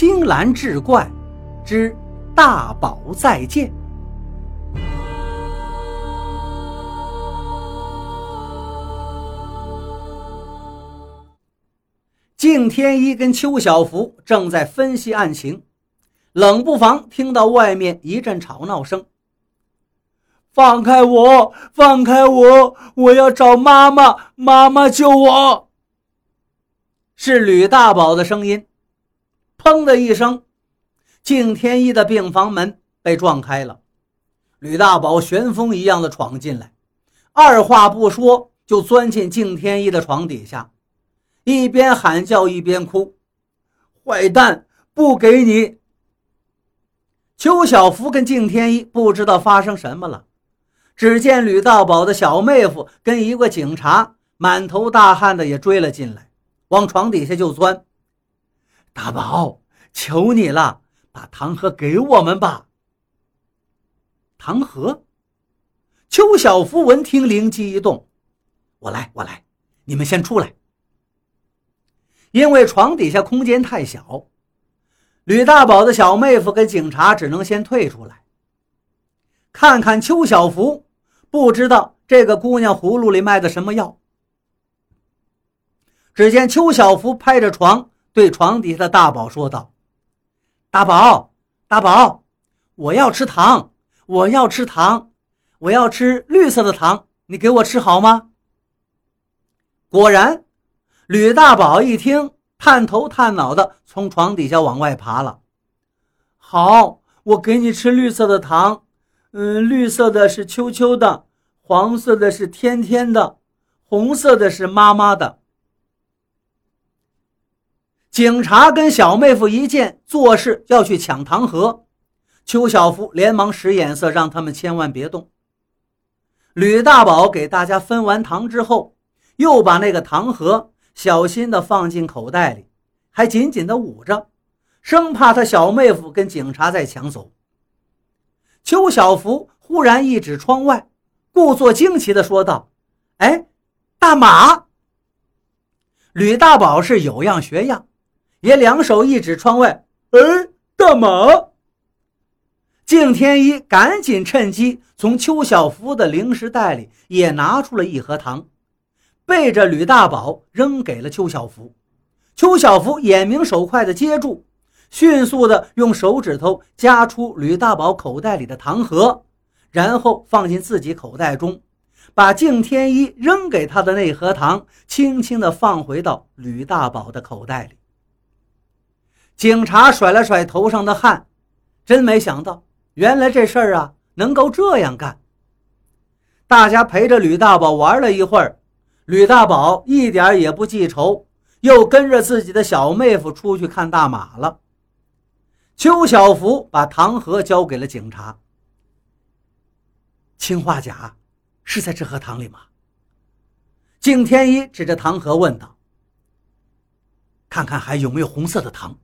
青蓝志怪之大宝再见。敬天一跟邱小福正在分析案情，冷不防听到外面一阵吵闹声。放开我！放开我！我要找妈妈！妈妈救我！是吕大宝的声音。砰的一声，敬天一的病房门被撞开了，吕大宝旋风一样的闯进来，二话不说就钻进敬天一的床底下。一边喊叫一边哭，坏蛋，不给你！邱小福跟敬天一不知道发生什么了，只见吕大宝的小妹夫跟一个警察满头大汗的也追了进来，往床底下就钻。大宝，求你了，把糖盒给我们吧！糖盒？邱小福闻听灵机一动，我来，我来，你们先出来。因为床底下空间太小，吕大宝的小妹夫跟警察只能先退出来，看看邱小福。不知道这个姑娘葫芦里卖的什么药。只见邱小福拍着床，对床底下的大宝说道：“大宝，大宝，我要吃糖，我要吃糖，我要吃绿色的糖，你给我吃好吗？”果然。吕大宝一听，探头探脑的从床底下往外爬了。好，我给你吃绿色的糖。嗯，绿色的是秋秋的，黄色的是天天的，红色的是妈妈的。警察跟小妹夫一见，做事要去抢糖盒，邱小福连忙使眼色，让他们千万别动。吕大宝给大家分完糖之后，又把那个糖盒。小心地放进口袋里，还紧紧地捂着，生怕他小妹夫跟警察再抢走。邱小福忽然一指窗外，故作惊奇地说道：“哎，大马！”吕大宝是有样学样，也两手一指窗外：“哎，大马！”敬天一赶紧趁机从邱小福的零食袋里也拿出了一盒糖。背着吕大宝扔给了邱小福，邱小福眼明手快的接住，迅速的用手指头夹出吕大宝口袋里的糖盒，然后放进自己口袋中，把敬天一扔给他的那盒糖轻轻的放回到吕大宝的口袋里。警察甩了甩头上的汗，真没想到，原来这事儿啊能够这样干。大家陪着吕大宝玩了一会儿。吕大宝一点也不记仇，又跟着自己的小妹夫出去看大马了。邱小福把糖盒交给了警察。氰化钾是在这盒糖里吗？敬天一指着糖盒问道：“看看还有没有红色的糖？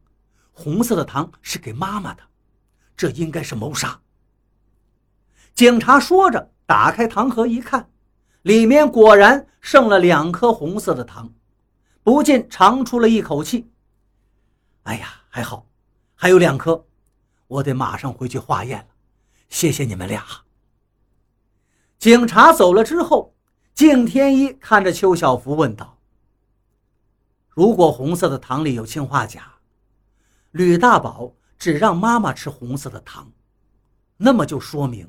红色的糖是给妈妈的，这应该是谋杀。”警察说着，打开糖盒一看。里面果然剩了两颗红色的糖，不禁长出了一口气。哎呀，还好，还有两颗，我得马上回去化验了。谢谢你们俩。警察走了之后，敬天一看着邱小福问道：“如果红色的糖里有氰化钾，吕大宝只让妈妈吃红色的糖，那么就说明，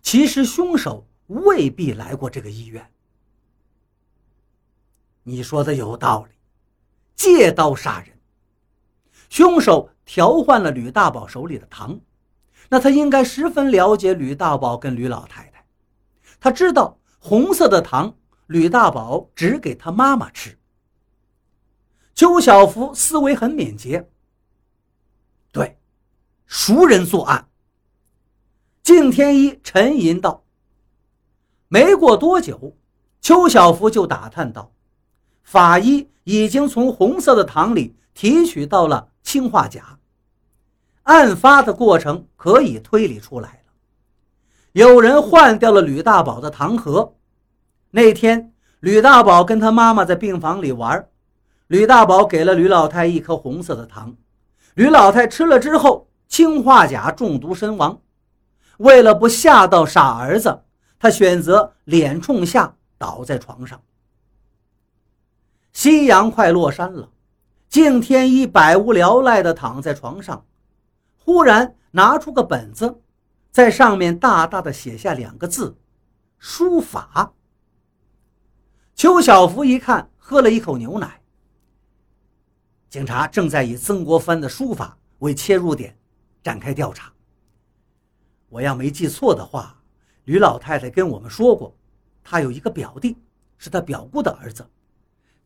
其实凶手……”未必来过这个医院。你说的有道理，借刀杀人，凶手调换了吕大宝手里的糖，那他应该十分了解吕大宝跟吕老太太，他知道红色的糖吕大宝只给他妈妈吃。邱小福思维很敏捷，熟人作案。敬天一沉吟道。没过多久，邱小福就打探到，法医已经从红色的糖里提取到了氰化钾。案发的过程可以推理出来了，有人换掉了吕大宝的糖盒。那天，吕大宝跟他妈妈在病房里玩，吕大宝给了吕老太一颗红色的糖，吕老太吃了之后，氰化钾中毒身亡。为了不吓到傻儿子，他选择脸冲下倒在床上。夕阳快落山了，敬天一百无聊赖地躺在床上，忽然拿出个本子，在上面大大的写下两个字：“书法。”邱小福一看，喝了一口牛奶。警察正在以曾国藩的书法为切入点展开调查。我要没记错的话，吕老太太跟我们说过，她有一个表弟，是她表姑的儿子。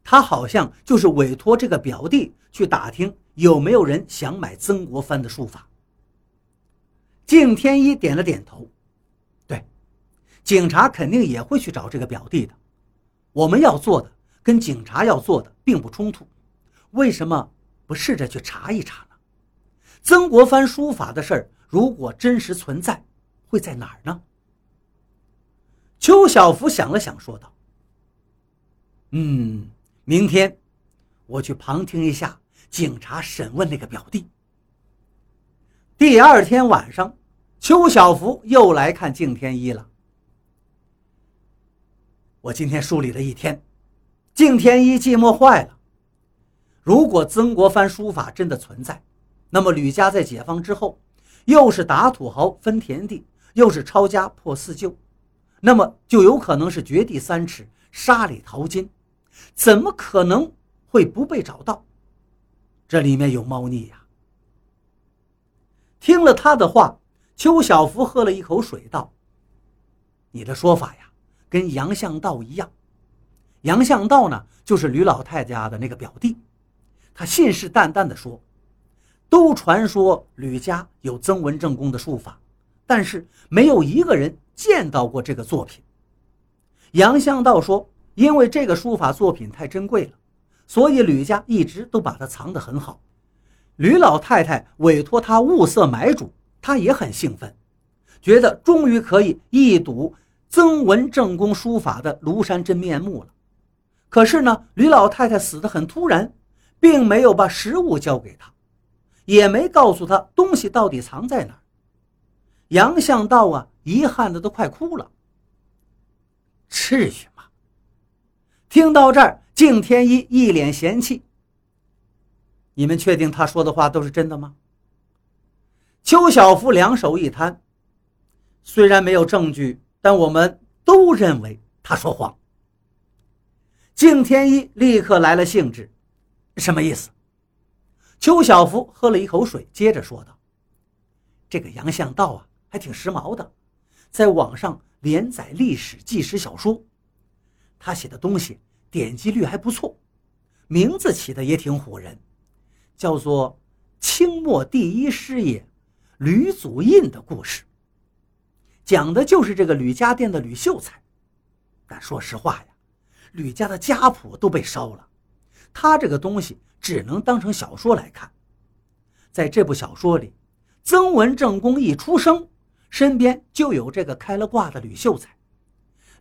他好像就是委托这个表弟去打听有没有人想买曾国藩的书法。敬天一点了点头，对，警察肯定也会去找这个表弟的。我们要做的跟警察要做的并不冲突，为什么不试着去查一查？曾国藩书法的事儿，如果真实存在，会在哪儿呢？邱小福想了想，说道：“嗯。”明天，我去旁听一下警察审问那个表弟。第二天晚上，邱小福又来看敬天一了。我今天梳理了一天，敬天一寂寞坏了。如果曾国藩书法真的存在，那么吕家在解放之后，又是打土豪分田地，又是抄家破四旧，那么就有可能是掘地三尺，沙里淘金。怎么可能会不被找到？这里面有猫腻呀！听了他的话，邱小福喝了一口水，道：“你的说法呀，跟杨向道一样。杨向道呢，就是吕老太家的那个表弟。他信誓旦旦地说，都传说吕家有曾文正公的书法，但是没有一个人见到过这个作品。杨向道说。”因为这个书法作品太珍贵了，所以吕家一直都把它藏得很好。吕老太太委托他物色买主，他也很兴奋，觉得终于可以一睹曾文正公书法的庐山真面目了。可是呢，吕老太太死得很突然，并没有把实物交给他，也没告诉他东西到底藏在哪儿。杨向道啊，遗憾的都快哭了。至于吗？听到这儿，敬天一一脸嫌弃。你们确定他说的话都是真的吗？邱小福两手一摊，虽然没有证据，但我们都认为他说谎。敬天一立刻来了兴致，什么意思？邱小福喝了一口水，接着说道：“这个杨向道啊，还挺时髦的，在网上连载历史纪实小说。”他写的东西点击率还不错，名字起的也挺唬人，叫做《清末第一师爷吕祖印的故事》，讲的就是这个吕家店的吕秀才。但说实话呀，吕家的家谱都被烧了，他这个东西只能当成小说来看。在这部小说里，曾文正公一出生，身边就有这个开了挂的吕秀才。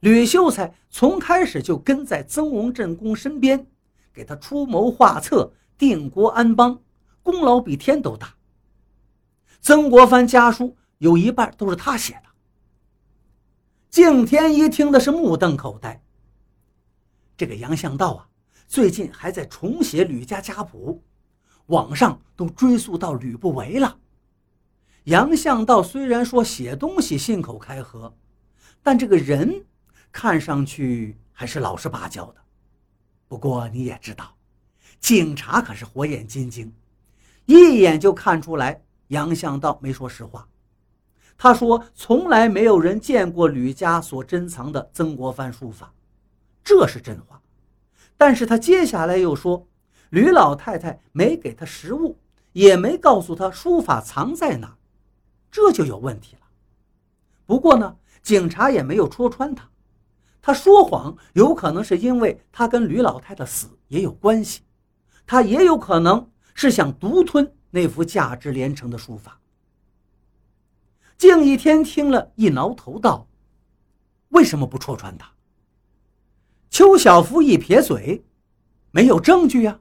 吕秀才从开始就跟在曾文正公身边，给他出谋划策、定国安邦，功劳比天都大。曾国藩家书有一半都是他写的。敬天一听的是目瞪口呆。这个杨向道啊，最近还在重写吕家家谱，网上都追溯到吕不韦了。杨向道虽然说写东西信口开河，但这个人。看上去还是老实巴交的，不过你也知道，警察可是火眼金睛，一眼就看出来杨向道没说实话。他说从来没有人见过吕家所珍藏的曾国藩书法，这是真话。但是他接下来又说，吕老太太没给他食物，也没告诉他书法藏在哪，这就有问题了。不过呢，警察也没有戳穿他。他说谎，有可能是因为他跟吕老太的死也有关系，他也有可能是想独吞那幅价值连城的书法。敬一天听了一挠头道：“为什么不戳穿他？”邱小福一撇嘴：“没有证据呀。”